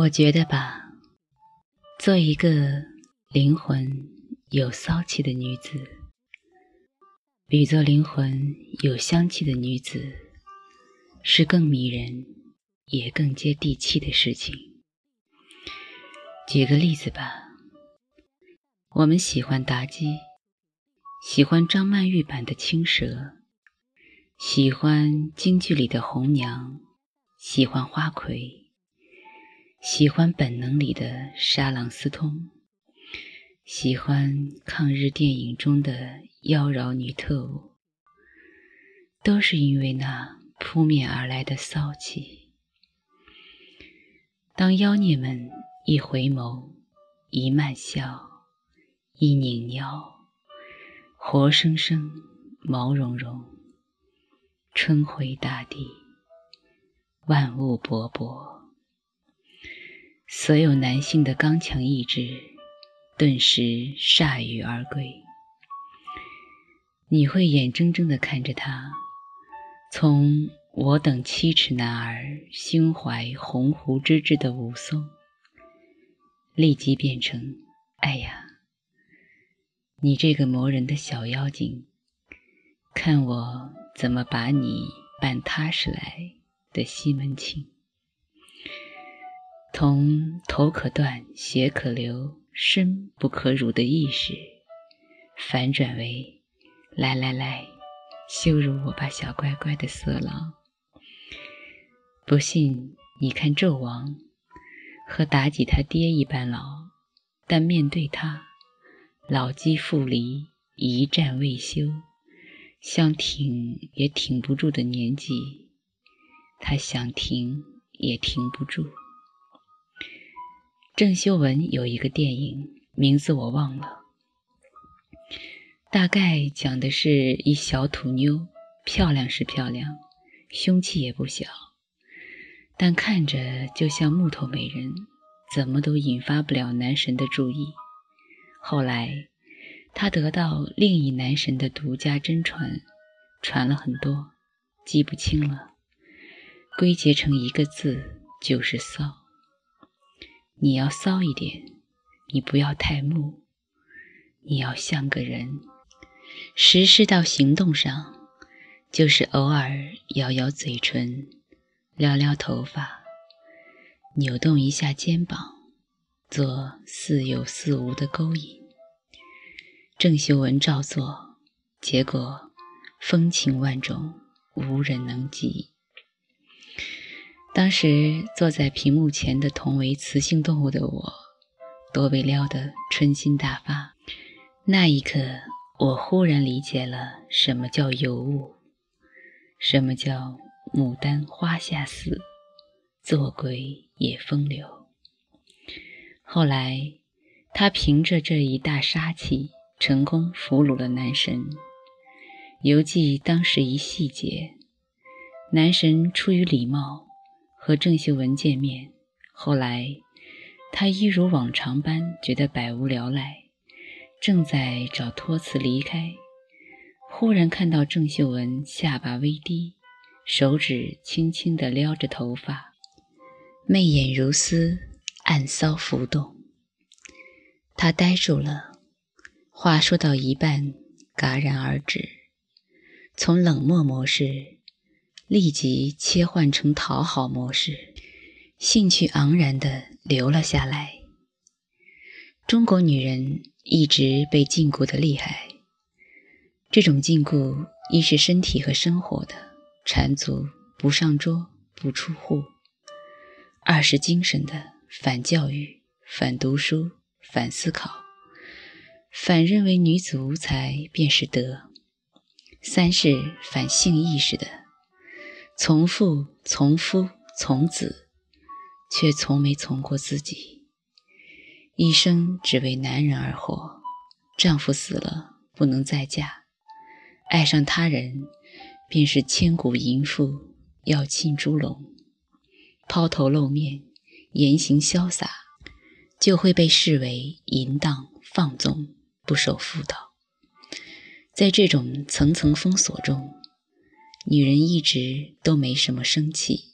我觉得吧，做一个灵魂有骚气的女子，比做灵魂有香气的女子，是更迷人，也更接地气的事情。举个例子吧，我们喜欢妲己，喜欢张曼玉版的青蛇，喜欢京剧里的红娘，喜欢花魁。喜欢本能里的沙朗斯通，喜欢抗日电影中的妖娆女特务，都是因为那扑面而来的骚气。当妖孽们一回眸，一慢笑，一拧腰，活生生，毛茸茸，春回大地，万物勃勃。所有男性的刚强意志顿时铩羽而归。你会眼睁睁地看着他，从我等七尺男儿胸怀鸿鹄之志的武松，立即变成“哎呀，你这个磨人的小妖精，看我怎么把你办踏实来”的西门庆。从头可断、血可流、身不可辱的意识，反转为来来来，羞辱我吧，小乖乖的色狼！不信，你看纣王和妲己他爹一般老，但面对他，老骥伏枥，一战未休，想挺也挺不住的年纪，他想停也停不住。郑秀文有一个电影，名字我忘了，大概讲的是一小土妞，漂亮是漂亮，凶气也不小，但看着就像木头美人，怎么都引发不了男神的注意。后来，她得到另一男神的独家真传，传了很多，记不清了，归结成一个字，就是骚。你要骚一点，你不要太木，你要像个人。实施到行动上，就是偶尔咬咬嘴唇，撩撩头发，扭动一下肩膀，做似有似无的勾引。郑秀文照做，结果风情万种，无人能及。当时坐在屏幕前的同为雌性动物的我，都被撩得春心大发。那一刻，我忽然理解了什么叫尤物，什么叫牡丹花下死，做鬼也风流。后来，他凭着这一大杀气，成功俘虏了男神。犹记当时一细节，男神出于礼貌。和郑秀文见面，后来他一如往常般觉得百无聊赖，正在找托词离开，忽然看到郑秀文下巴微低，手指轻轻地撩着头发，媚眼如丝，暗骚浮动。他呆住了，话说到一半戛然而止，从冷漠模式。立即切换成讨好模式，兴趣盎然地留了下来。中国女人一直被禁锢的厉害，这种禁锢一是身体和生活的缠足，不上桌，不出户；二是精神的反教育、反读书、反思考，反认为女子无才便是德；三是反性意识的。从父从夫从子，却从没从过自己。一生只为男人而活，丈夫死了不能再嫁，爱上他人便是千古淫妇，要亲猪笼，抛头露面，言行潇洒，就会被视为淫荡放纵，不守妇道。在这种层层封锁中。女人一直都没什么生气，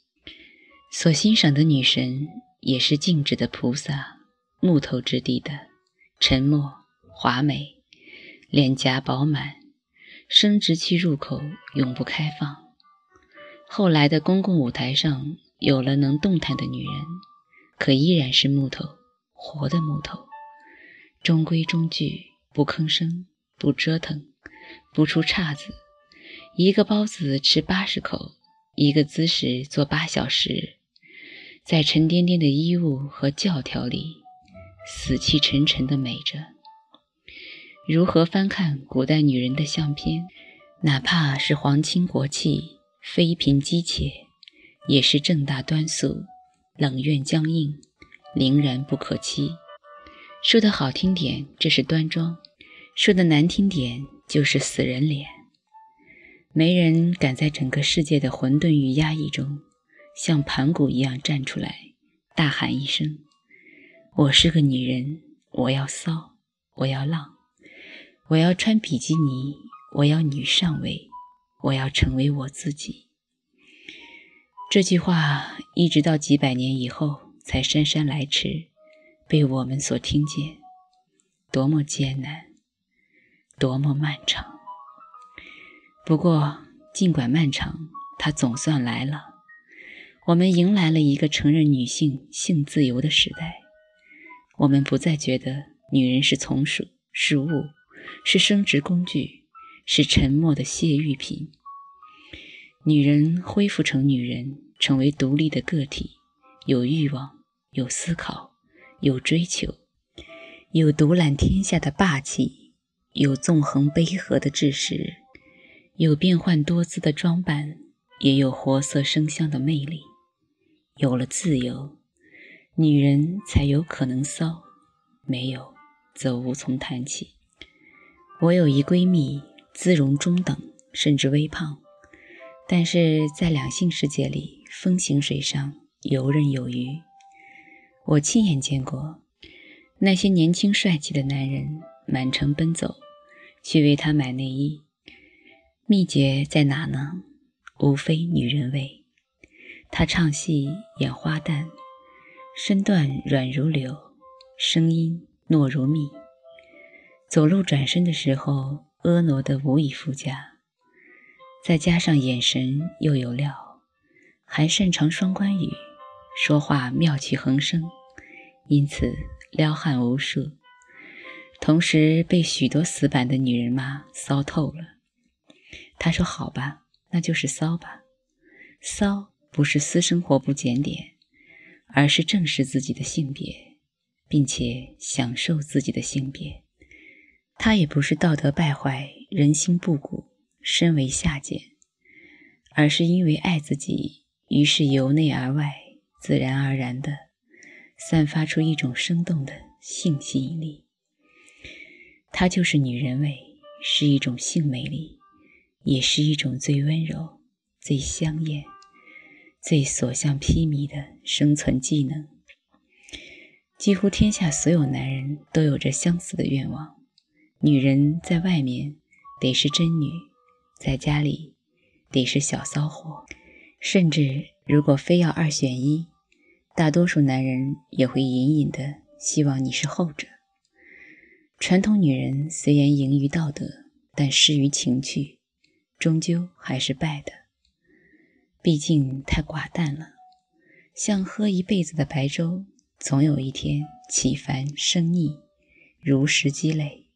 所欣赏的女神也是静止的菩萨，木头质地的，沉默华美，脸颊饱满，生殖器入口永不开放。后来的公共舞台上有了能动弹的女人，可依然是木头，活的木头，中规中矩，不吭声，不折腾，不出岔子。一个包子吃八十口，一个姿势做八小时，在沉甸甸的衣物和教条里，死气沉沉地美着。如何翻看古代女人的相片，哪怕是皇亲国戚，妃嫔姬妾，也是正大端肃，冷艳僵硬，凛然不可欺。说的好听点，这是端庄；说的难听点，就是死人脸。没人敢在整个世界的混沌与压抑中，像盘古一样站出来，大喊一声：“我是个女人，我要骚，我要浪，我要穿比基尼，我要女上位，我要成为我自己。”这句话一直到几百年以后才姗姗来迟，被我们所听见，多么艰难，多么漫长。不过，尽管漫长，它总算来了。我们迎来了一个承认女性性自由的时代。我们不再觉得女人是从属、是物、是生殖工具、是沉默的泄欲品。女人恢复成女人，成为独立的个体，有欲望，有思考，有追求，有独揽天下的霸气，有纵横捭阖的志识。有变幻多姿的装扮，也有活色生香的魅力。有了自由，女人才有可能骚；没有，则无从谈起。我有一闺蜜，姿容中等，甚至微胖，但是在两性世界里风行水上，游刃有余。我亲眼见过那些年轻帅气的男人满城奔走，去为她买内衣。秘诀在哪呢？无非女人味。她唱戏演花旦，身段软如柳，声音糯如蜜。走路转身的时候，婀娜得无以复加。再加上眼神又有料，还擅长双关语，说话妙趣横生，因此撩汉无数。同时被许多死板的女人骂骚透了。他说：“好吧，那就是骚吧。骚不是私生活不检点，而是正视自己的性别，并且享受自己的性别。他也不是道德败坏、人心不古、身为下贱，而是因为爱自己，于是由内而外，自然而然的散发出一种生动的性吸引力。它就是女人味，是一种性魅力。”也是一种最温柔、最香艳、最所向披靡的生存技能。几乎天下所有男人都有着相似的愿望：女人在外面得是真女，在家里得是小骚货。甚至如果非要二选一，大多数男人也会隐隐的希望你是后者。传统女人虽然盈于道德，但失于情趣。终究还是败的，毕竟太寡淡了，像喝一辈子的白粥，总有一天起凡生腻，如实积累。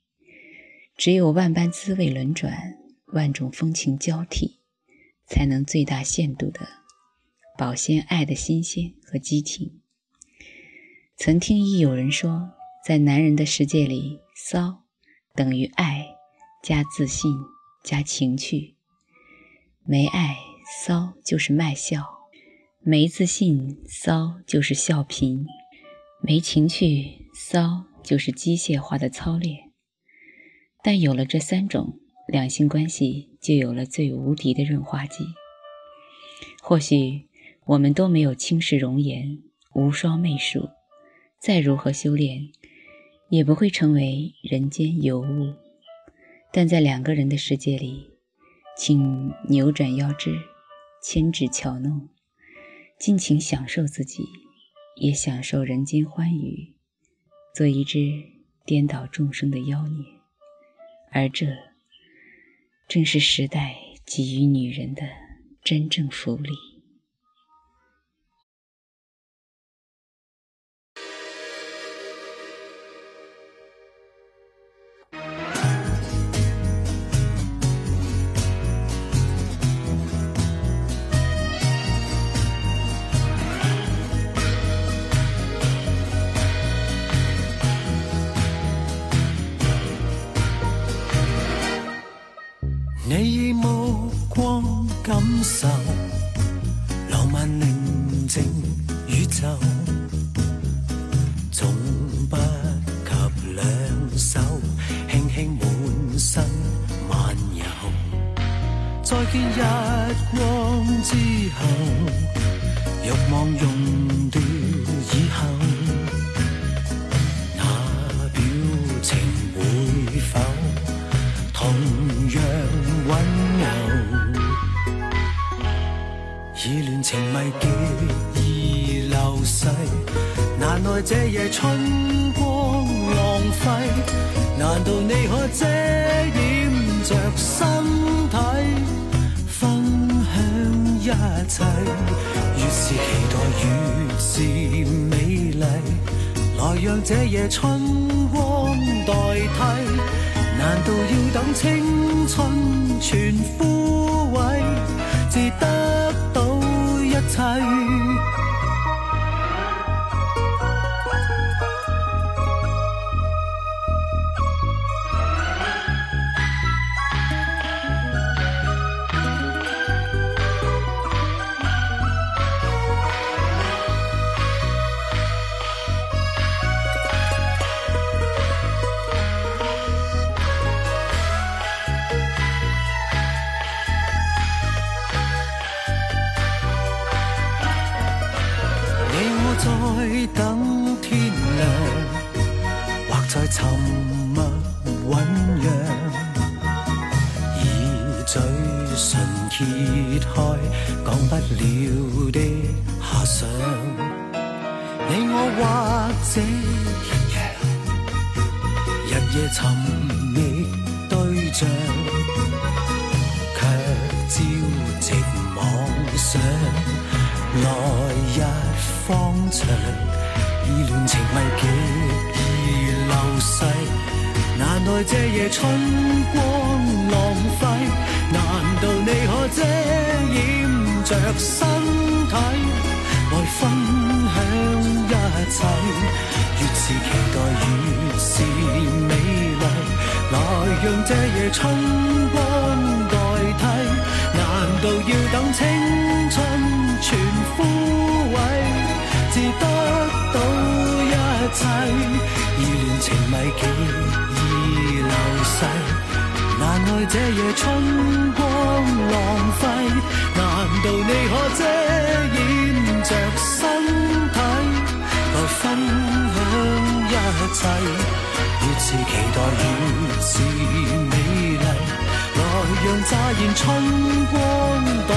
只有万般滋味轮转，万种风情交替，才能最大限度的保鲜爱的新鲜和激情。曾听一有人说，在男人的世界里，骚等于爱加自信。加情趣，没爱骚就是卖笑；没自信骚就是笑贫；没情趣骚就是机械化的操练。但有了这三种，两性关系就有了最无敌的润滑剂。或许我们都没有轻视容颜、无双媚术，再如何修炼，也不会成为人间尤物。但在两个人的世界里请扭转腰肢牵制巧弄尽情享受自己也享受人间欢愉做一只颠倒众生的妖孽。而这正是时代给予女人的真正福利。你以目光感受。这夜春光浪费难道你可遮掩着身体分享一切越是期待越是美丽来让这夜春光代替难道要等青春全枯萎至得到一切揭开讲不了的遐想你我或者一样日夜寻觅对象。却朝夕妄想来日方长意乱情迷这夜春光浪费难道你可遮掩着身体来分享一切越是期待越是美丽来让这夜春光代替难道要等青春全枯萎至得到一切而乱情迷结流逝，难爱这夜春光浪费。难道你可遮掩着身体，来分享一切？越是期待，越是美丽。来，让乍现春光代。